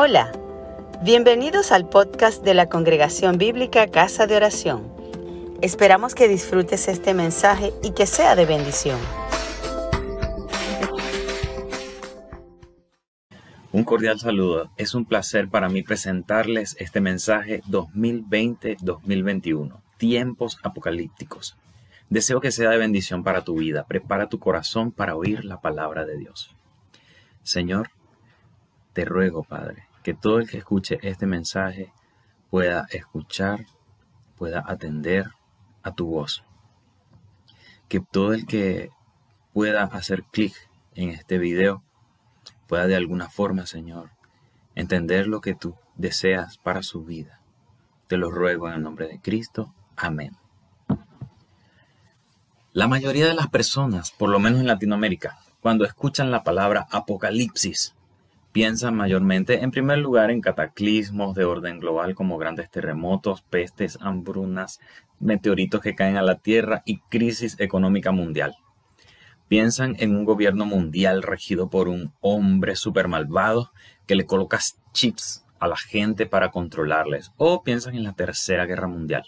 Hola, bienvenidos al podcast de la Congregación Bíblica Casa de Oración. Esperamos que disfrutes este mensaje y que sea de bendición. Un cordial saludo. Es un placer para mí presentarles este mensaje 2020-2021, tiempos apocalípticos. Deseo que sea de bendición para tu vida. Prepara tu corazón para oír la palabra de Dios. Señor, te ruego, Padre, que todo el que escuche este mensaje pueda escuchar, pueda atender a tu voz. Que todo el que pueda hacer clic en este video pueda de alguna forma, Señor, entender lo que tú deseas para su vida. Te lo ruego en el nombre de Cristo. Amén. La mayoría de las personas, por lo menos en Latinoamérica, cuando escuchan la palabra apocalipsis, piensan mayormente en primer lugar en cataclismos de orden global como grandes terremotos, pestes, hambrunas, meteoritos que caen a la Tierra y crisis económica mundial. Piensan en un gobierno mundial regido por un hombre super malvado que le coloca chips a la gente para controlarles. O piensan en la Tercera Guerra Mundial.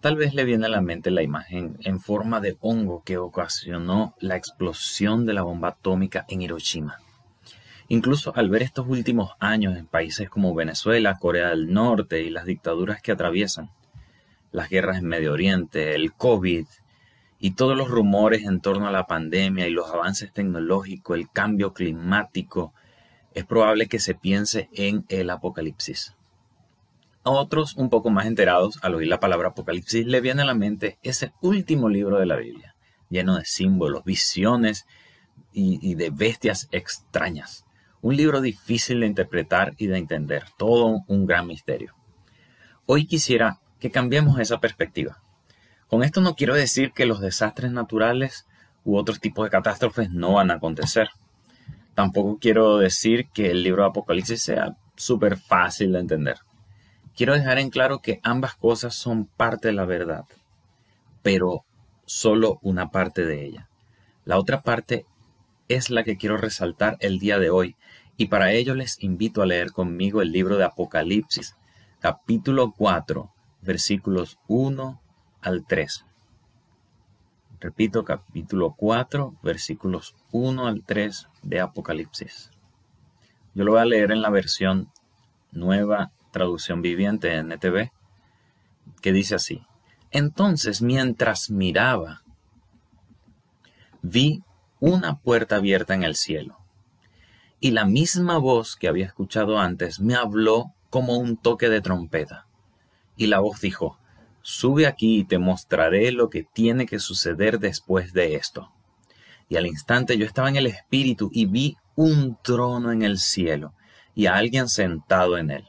Tal vez le viene a la mente la imagen en forma de hongo que ocasionó la explosión de la bomba atómica en Hiroshima. Incluso al ver estos últimos años en países como Venezuela, Corea del Norte y las dictaduras que atraviesan, las guerras en Medio Oriente, el COVID y todos los rumores en torno a la pandemia y los avances tecnológicos, el cambio climático, es probable que se piense en el apocalipsis. A otros, un poco más enterados, al oír la palabra apocalipsis, le viene a la mente ese último libro de la Biblia, lleno de símbolos, visiones y, y de bestias extrañas un libro difícil de interpretar y de entender, todo un gran misterio. Hoy quisiera que cambiemos esa perspectiva. Con esto no quiero decir que los desastres naturales u otros tipos de catástrofes no van a acontecer. Tampoco quiero decir que el libro de Apocalipsis sea súper fácil de entender. Quiero dejar en claro que ambas cosas son parte de la verdad, pero solo una parte de ella. La otra parte es la que quiero resaltar el día de hoy y para ello les invito a leer conmigo el libro de Apocalipsis, capítulo 4, versículos 1 al 3. Repito, capítulo 4, versículos 1 al 3 de Apocalipsis. Yo lo voy a leer en la versión nueva traducción viviente de NTV, que dice así. Entonces, mientras miraba, vi una puerta abierta en el cielo y la misma voz que había escuchado antes me habló como un toque de trompeta. Y la voz dijo, Sube aquí y te mostraré lo que tiene que suceder después de esto. Y al instante yo estaba en el espíritu y vi un trono en el cielo y a alguien sentado en él.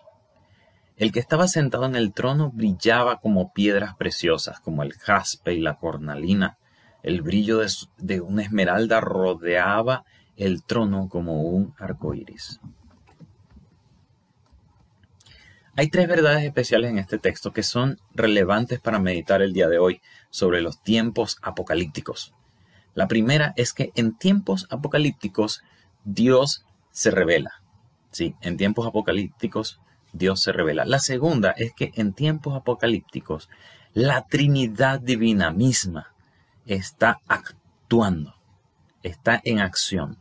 El que estaba sentado en el trono brillaba como piedras preciosas, como el jaspe y la cornalina. El brillo de, de una esmeralda rodeaba el trono como un arco iris. Hay tres verdades especiales en este texto que son relevantes para meditar el día de hoy sobre los tiempos apocalípticos. La primera es que en tiempos apocalípticos Dios se revela. Sí, en tiempos apocalípticos Dios se revela. La segunda es que en tiempos apocalípticos la Trinidad divina misma está actuando, está en acción.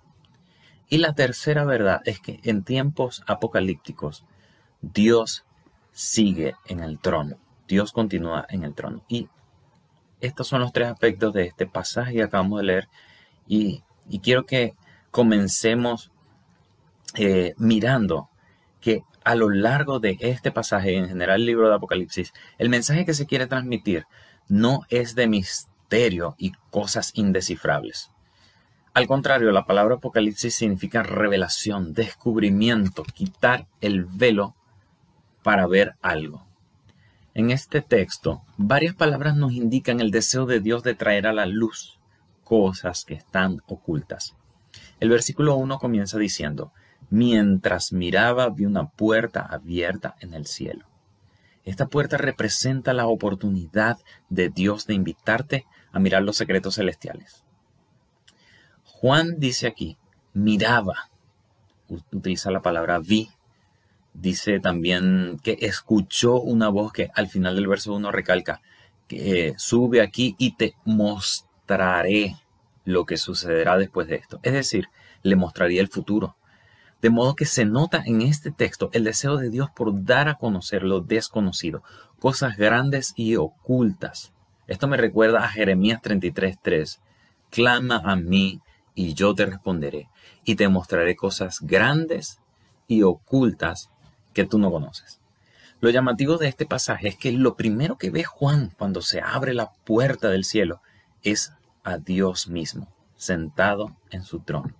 Y la tercera verdad es que en tiempos apocalípticos Dios sigue en el trono. Dios continúa en el trono. Y estos son los tres aspectos de este pasaje que acabamos de leer. Y, quiero que comencemos eh, mirando que a lo largo de este pasaje, en general el libro de Apocalipsis, el mensaje que se quiere transmitir no es de misterio y cosas indescifrables. Al contrario, la palabra apocalipsis significa revelación, descubrimiento, quitar el velo para ver algo. En este texto, varias palabras nos indican el deseo de Dios de traer a la luz cosas que están ocultas. El versículo 1 comienza diciendo, mientras miraba vi una puerta abierta en el cielo. Esta puerta representa la oportunidad de Dios de invitarte a mirar los secretos celestiales. Juan dice aquí, miraba, utiliza la palabra vi, Dice también que escuchó una voz que al final del verso 1 recalca que eh, sube aquí y te mostraré lo que sucederá después de esto. Es decir, le mostraría el futuro. De modo que se nota en este texto el deseo de Dios por dar a conocer lo desconocido, cosas grandes y ocultas. Esto me recuerda a Jeremías 33:3. Clama a mí y yo te responderé y te mostraré cosas grandes y ocultas que tú no conoces. Lo llamativo de este pasaje es que lo primero que ve Juan cuando se abre la puerta del cielo es a Dios mismo, sentado en su trono.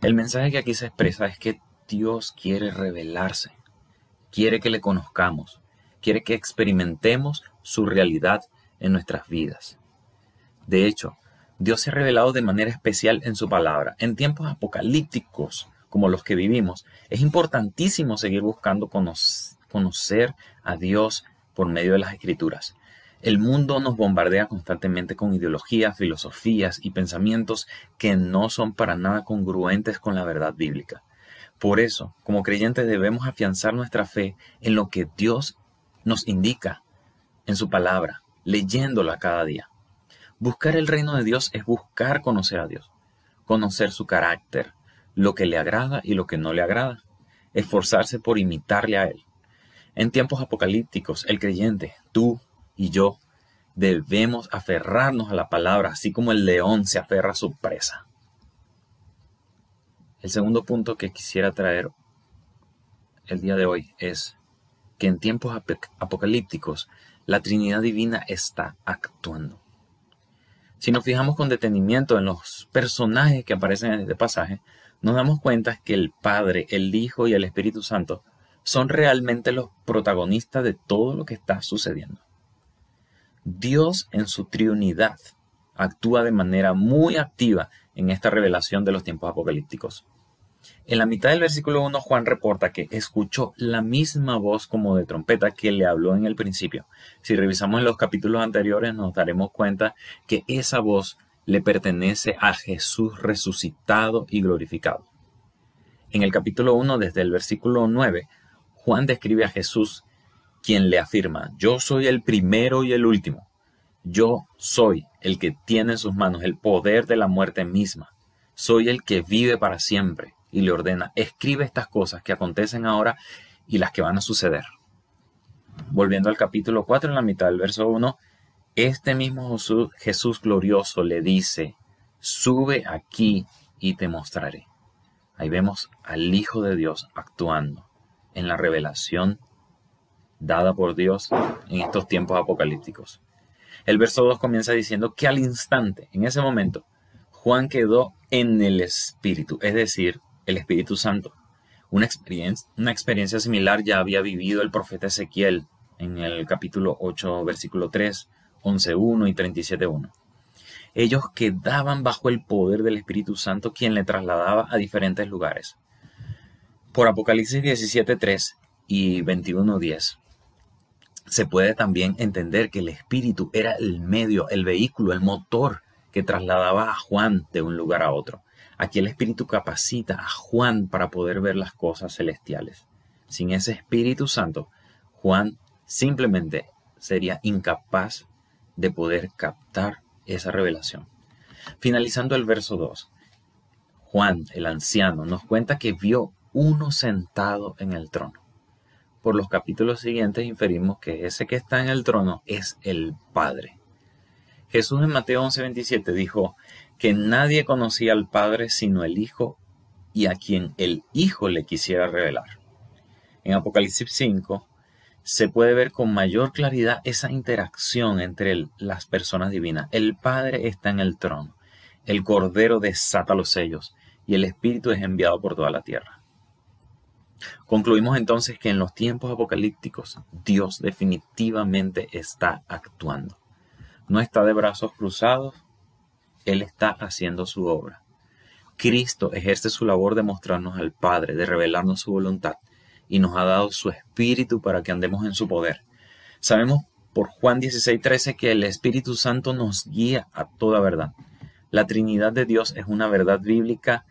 El mensaje que aquí se expresa es que Dios quiere revelarse, quiere que le conozcamos, quiere que experimentemos su realidad en nuestras vidas. De hecho, Dios se ha revelado de manera especial en su palabra. En tiempos apocalípticos como los que vivimos, es importantísimo seguir buscando conocer a Dios por medio de las escrituras. El mundo nos bombardea constantemente con ideologías, filosofías y pensamientos que no son para nada congruentes con la verdad bíblica. Por eso, como creyentes debemos afianzar nuestra fe en lo que Dios nos indica en su palabra, leyéndola cada día. Buscar el reino de Dios es buscar conocer a Dios, conocer su carácter, lo que le agrada y lo que no le agrada, esforzarse por imitarle a Él. En tiempos apocalípticos, el creyente, tú, y yo debemos aferrarnos a la palabra, así como el león se aferra a su presa. El segundo punto que quisiera traer el día de hoy es que en tiempos apocalípticos la Trinidad Divina está actuando. Si nos fijamos con detenimiento en los personajes que aparecen en este pasaje, nos damos cuenta que el Padre, el Hijo y el Espíritu Santo son realmente los protagonistas de todo lo que está sucediendo. Dios en su triunidad actúa de manera muy activa en esta revelación de los tiempos apocalípticos. En la mitad del versículo 1 Juan reporta que escuchó la misma voz como de trompeta que le habló en el principio. Si revisamos los capítulos anteriores nos daremos cuenta que esa voz le pertenece a Jesús resucitado y glorificado. En el capítulo 1 desde el versículo 9 Juan describe a Jesús quien le afirma, yo soy el primero y el último. Yo soy el que tiene en sus manos el poder de la muerte misma. Soy el que vive para siempre y le ordena, escribe estas cosas que acontecen ahora y las que van a suceder. Volviendo al capítulo 4 en la mitad del verso 1, este mismo Jesús, glorioso le dice, sube aquí y te mostraré. Ahí vemos al Hijo de Dios actuando en la revelación dada por Dios en estos tiempos apocalípticos. El verso 2 comienza diciendo que al instante, en ese momento, Juan quedó en el Espíritu, es decir, el Espíritu Santo. Una experiencia, una experiencia similar ya había vivido el profeta Ezequiel en el capítulo 8, versículo 3, 11.1 y 37.1. Ellos quedaban bajo el poder del Espíritu Santo quien le trasladaba a diferentes lugares. Por Apocalipsis 17.3 y 21.10 se puede también entender que el espíritu era el medio, el vehículo, el motor que trasladaba a Juan de un lugar a otro. Aquí el espíritu capacita a Juan para poder ver las cosas celestiales. Sin ese Espíritu Santo, Juan simplemente sería incapaz de poder captar esa revelación. Finalizando el verso 2, Juan, el anciano, nos cuenta que vio uno sentado en el trono por los capítulos siguientes inferimos que ese que está en el trono es el Padre. Jesús en Mateo 11:27 dijo que nadie conocía al Padre sino el Hijo y a quien el Hijo le quisiera revelar. En Apocalipsis 5 se puede ver con mayor claridad esa interacción entre las personas divinas. El Padre está en el trono, el Cordero desata los sellos y el Espíritu es enviado por toda la tierra. Concluimos entonces que en los tiempos apocalípticos Dios definitivamente está actuando. No está de brazos cruzados, Él está haciendo su obra. Cristo ejerce su labor de mostrarnos al Padre, de revelarnos su voluntad, y nos ha dado su Espíritu para que andemos en su poder. Sabemos por Juan 16:13 que el Espíritu Santo nos guía a toda verdad. La Trinidad de Dios es una verdad bíblica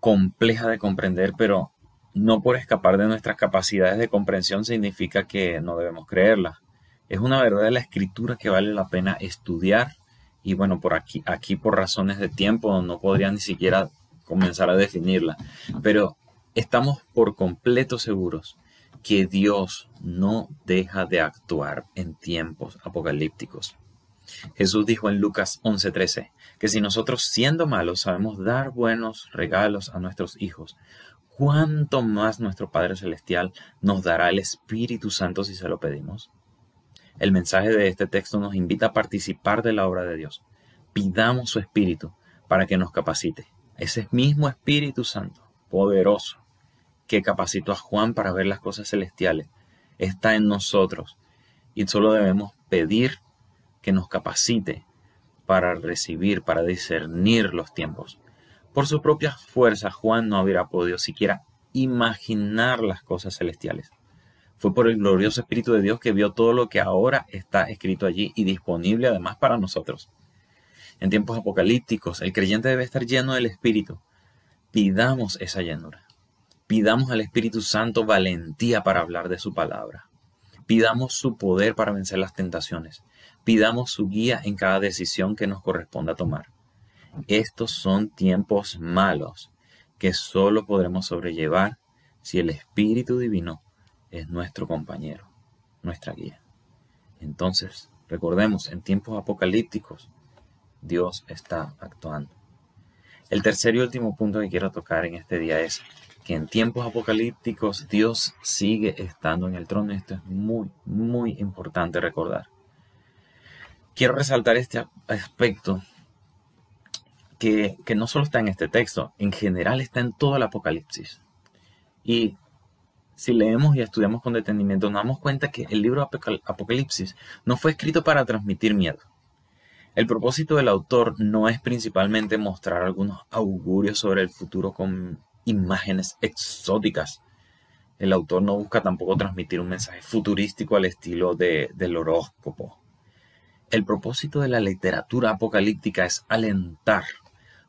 compleja de comprender, pero no por escapar de nuestras capacidades de comprensión significa que no debemos creerla. Es una verdad de la escritura que vale la pena estudiar y bueno, por aquí, aquí por razones de tiempo no podría ni siquiera comenzar a definirla, pero estamos por completo seguros que Dios no deja de actuar en tiempos apocalípticos. Jesús dijo en Lucas 11:13 que si nosotros siendo malos sabemos dar buenos regalos a nuestros hijos, ¿cuánto más nuestro Padre Celestial nos dará el Espíritu Santo si se lo pedimos? El mensaje de este texto nos invita a participar de la obra de Dios. Pidamos su Espíritu para que nos capacite. Ese mismo Espíritu Santo, poderoso, que capacitó a Juan para ver las cosas celestiales, está en nosotros y solo debemos pedir que nos capacite para recibir, para discernir los tiempos. Por sus propias fuerzas, Juan no hubiera podido siquiera imaginar las cosas celestiales. Fue por el glorioso Espíritu de Dios que vio todo lo que ahora está escrito allí y disponible además para nosotros. En tiempos apocalípticos, el creyente debe estar lleno del Espíritu. Pidamos esa llenura. Pidamos al Espíritu Santo valentía para hablar de su palabra. Pidamos su poder para vencer las tentaciones. Pidamos su guía en cada decisión que nos corresponda tomar. Estos son tiempos malos que solo podremos sobrellevar si el Espíritu Divino es nuestro compañero, nuestra guía. Entonces, recordemos, en tiempos apocalípticos, Dios está actuando. El tercer y último punto que quiero tocar en este día es que en tiempos apocalípticos Dios sigue estando en el trono. Esto es muy, muy importante recordar. Quiero resaltar este aspecto que, que no solo está en este texto, en general está en todo el Apocalipsis. Y si leemos y estudiamos con detenimiento, nos damos cuenta que el libro Apocalipsis no fue escrito para transmitir miedo. El propósito del autor no es principalmente mostrar algunos augurios sobre el futuro con imágenes exóticas. El autor no busca tampoco transmitir un mensaje futurístico al estilo de, del horóscopo. El propósito de la literatura apocalíptica es alentar,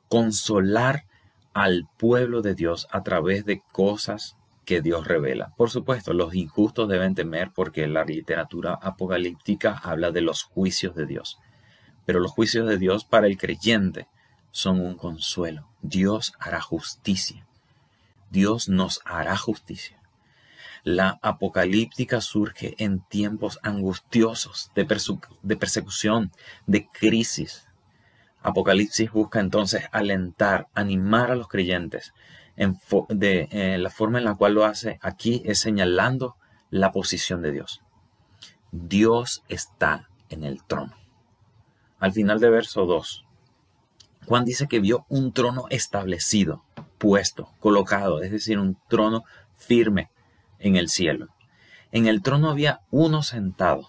consolar al pueblo de Dios a través de cosas que Dios revela. Por supuesto, los injustos deben temer porque la literatura apocalíptica habla de los juicios de Dios. Pero los juicios de Dios para el creyente son un consuelo. Dios hará justicia. Dios nos hará justicia. La apocalíptica surge en tiempos angustiosos de, persecución, de crisis. Apocalipsis busca entonces alentar, animar a los creyentes. De, eh, la forma en la cual lo hace aquí es señalando la posición de Dios. Dios está en el trono. Al final de verso 2, Juan dice que vio un trono establecido puesto, colocado, es decir, un trono firme en el cielo. En el trono había uno sentado,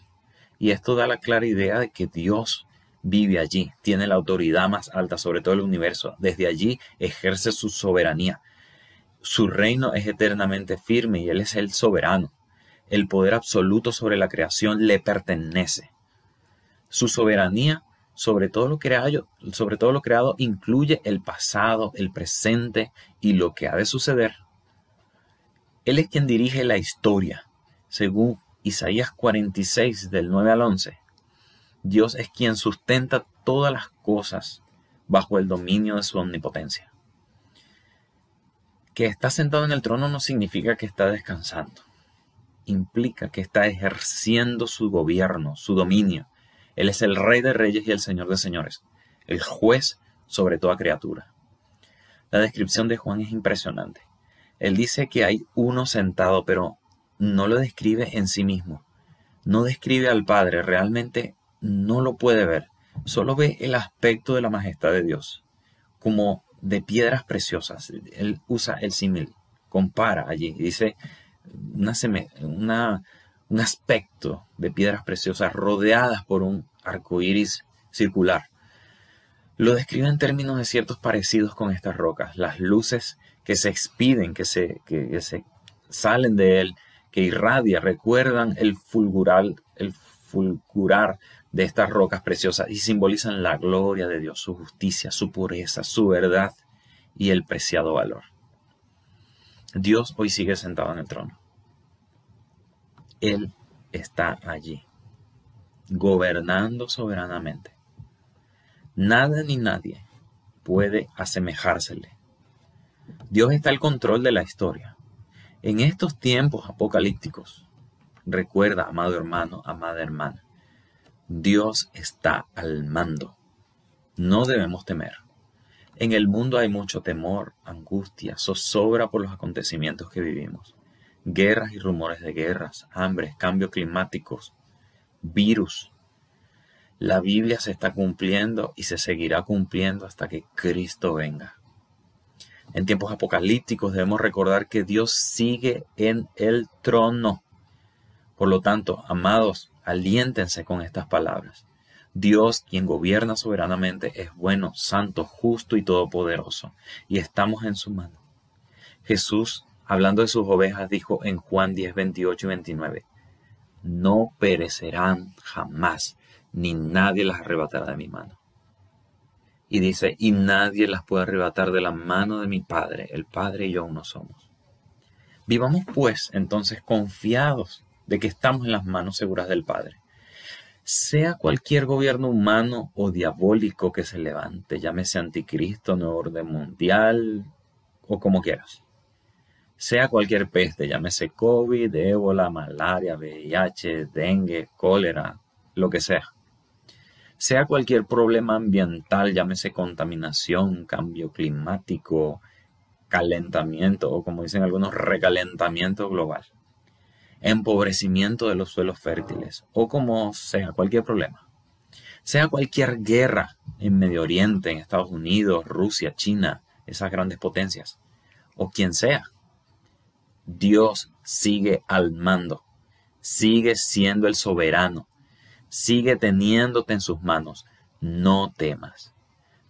y esto da la clara idea de que Dios vive allí, tiene la autoridad más alta sobre todo el universo, desde allí ejerce su soberanía. Su reino es eternamente firme y Él es el soberano. El poder absoluto sobre la creación le pertenece. Su soberanía sobre todo lo creado, sobre todo lo creado incluye el pasado, el presente y lo que ha de suceder. Él es quien dirige la historia, según Isaías 46 del 9 al 11. Dios es quien sustenta todas las cosas bajo el dominio de su omnipotencia. Que está sentado en el trono no significa que está descansando. Implica que está ejerciendo su gobierno, su dominio, él es el Rey de Reyes y el Señor de Señores, el juez sobre toda criatura. La descripción de Juan es impresionante. Él dice que hay uno sentado, pero no lo describe en sí mismo. No describe al Padre, realmente no lo puede ver. Solo ve el aspecto de la majestad de Dios, como de piedras preciosas. Él usa el símil, compara allí, dice una, una un aspecto de piedras preciosas rodeadas por un arco iris circular. Lo describe en términos de ciertos parecidos con estas rocas, las luces que se expiden, que se, que, se salen de él, que irradia, recuerdan el fulgurar, el fulgurar de estas rocas preciosas y simbolizan la gloria de Dios, su justicia, su pureza, su verdad y el preciado valor. Dios hoy sigue sentado en el trono. Él está allí, gobernando soberanamente. Nada ni nadie puede asemejársele. Dios está al control de la historia. En estos tiempos apocalípticos, recuerda, amado hermano, amada hermana, Dios está al mando. No debemos temer. En el mundo hay mucho temor, angustia, zozobra por los acontecimientos que vivimos. Guerras y rumores de guerras, hambres, cambios climáticos, virus. La Biblia se está cumpliendo y se seguirá cumpliendo hasta que Cristo venga. En tiempos apocalípticos debemos recordar que Dios sigue en el trono. Por lo tanto, amados, aliéntense con estas palabras. Dios, quien gobierna soberanamente, es bueno, santo, justo y todopoderoso, y estamos en su mano. Jesús, hablando de sus ovejas, dijo en Juan 10, 28 y 29, No perecerán jamás, ni nadie las arrebatará de mi mano. Y dice, y nadie las puede arrebatar de la mano de mi Padre, el Padre y yo uno somos. Vivamos pues entonces confiados de que estamos en las manos seguras del Padre sea cualquier gobierno humano o diabólico que se levante, llámese anticristo, nuevo orden mundial o como quieras. Sea cualquier peste, llámese COVID, ébola, malaria, VIH, dengue, cólera, lo que sea. Sea cualquier problema ambiental, llámese contaminación, cambio climático, calentamiento o como dicen algunos, recalentamiento global empobrecimiento de los suelos fértiles o como sea, cualquier problema. Sea cualquier guerra en Medio Oriente, en Estados Unidos, Rusia, China, esas grandes potencias, o quien sea, Dios sigue al mando, sigue siendo el soberano, sigue teniéndote en sus manos. No temas.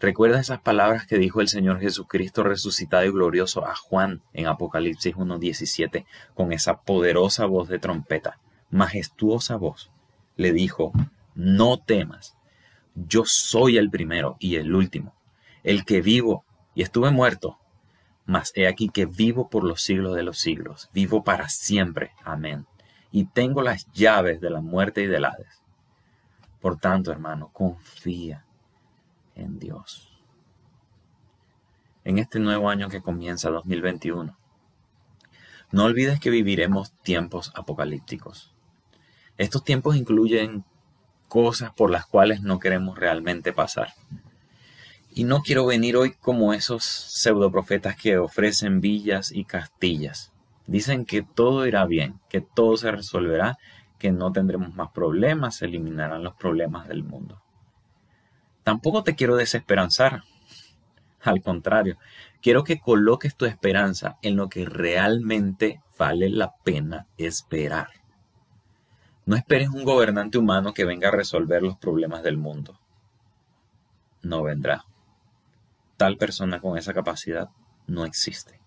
Recuerda esas palabras que dijo el Señor Jesucristo resucitado y glorioso a Juan en Apocalipsis 1.17 con esa poderosa voz de trompeta, majestuosa voz. Le dijo, no temas, yo soy el primero y el último, el que vivo y estuve muerto, mas he aquí que vivo por los siglos de los siglos, vivo para siempre. Amén. Y tengo las llaves de la muerte y del Hades. Por tanto, hermano, confía en Dios. En este nuevo año que comienza 2021, no olvides que viviremos tiempos apocalípticos. Estos tiempos incluyen cosas por las cuales no queremos realmente pasar. Y no quiero venir hoy como esos pseudoprofetas que ofrecen villas y castillas. Dicen que todo irá bien, que todo se resolverá, que no tendremos más problemas, se eliminarán los problemas del mundo. Tampoco te quiero desesperanzar. Al contrario, quiero que coloques tu esperanza en lo que realmente vale la pena esperar. No esperes un gobernante humano que venga a resolver los problemas del mundo. No vendrá. Tal persona con esa capacidad no existe.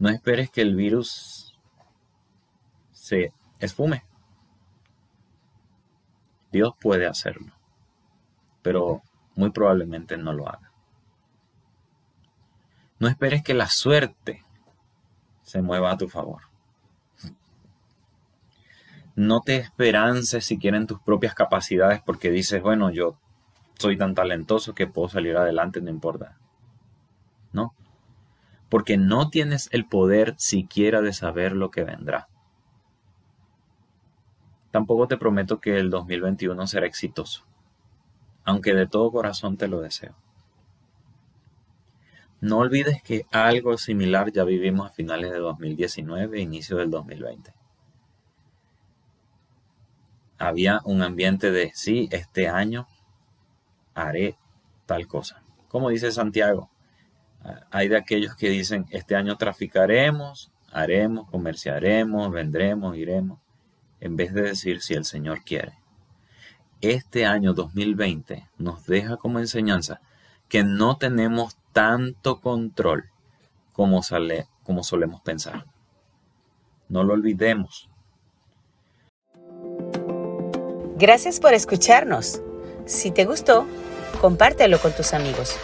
No esperes que el virus se esfume. Dios puede hacerlo pero muy probablemente no lo haga. No esperes que la suerte se mueva a tu favor. No te esperances siquiera en tus propias capacidades porque dices, bueno, yo soy tan talentoso que puedo salir adelante, no importa. No, porque no tienes el poder siquiera de saber lo que vendrá. Tampoco te prometo que el 2021 será exitoso aunque de todo corazón te lo deseo. No olvides que algo similar ya vivimos a finales de 2019 e inicio del 2020. Había un ambiente de, sí, este año haré tal cosa. Como dice Santiago, hay de aquellos que dicen, este año traficaremos, haremos, comerciaremos, vendremos, iremos, en vez de decir si el Señor quiere este año 2020 nos deja como enseñanza que no tenemos tanto control como, solemos pensar. No lo olvidemos. Gracias por escucharnos. Si te gustó, compártelo con tus amigos.